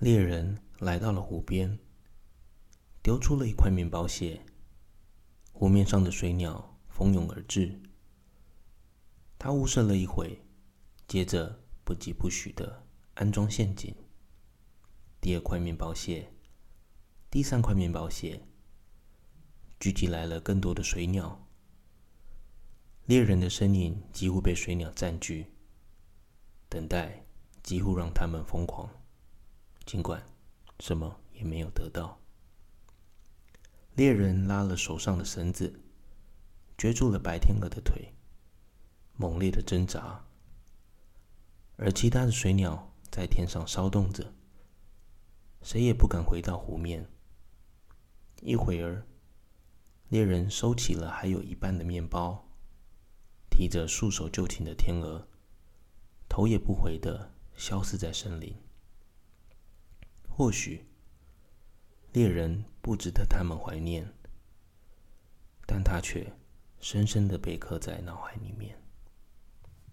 猎人来到了湖边，丢出了一块面包屑，湖面上的水鸟蜂拥而至。他物色了一会，接着不疾不徐地安装陷阱。第二块面包屑，第三块面包屑，聚集来了更多的水鸟。猎人的身影几乎被水鸟占据，等待几乎让他们疯狂，尽管什么也没有得到。猎人拉了手上的绳子，攫住了白天鹅的腿，猛烈的挣扎，而其他的水鸟在天上骚动着，谁也不敢回到湖面。一会儿，猎人收起了还有一半的面包。提着束手就擒的天鹅，头也不回的消失在森林。或许猎人不值得他们怀念，但他却深深的被刻在脑海里面。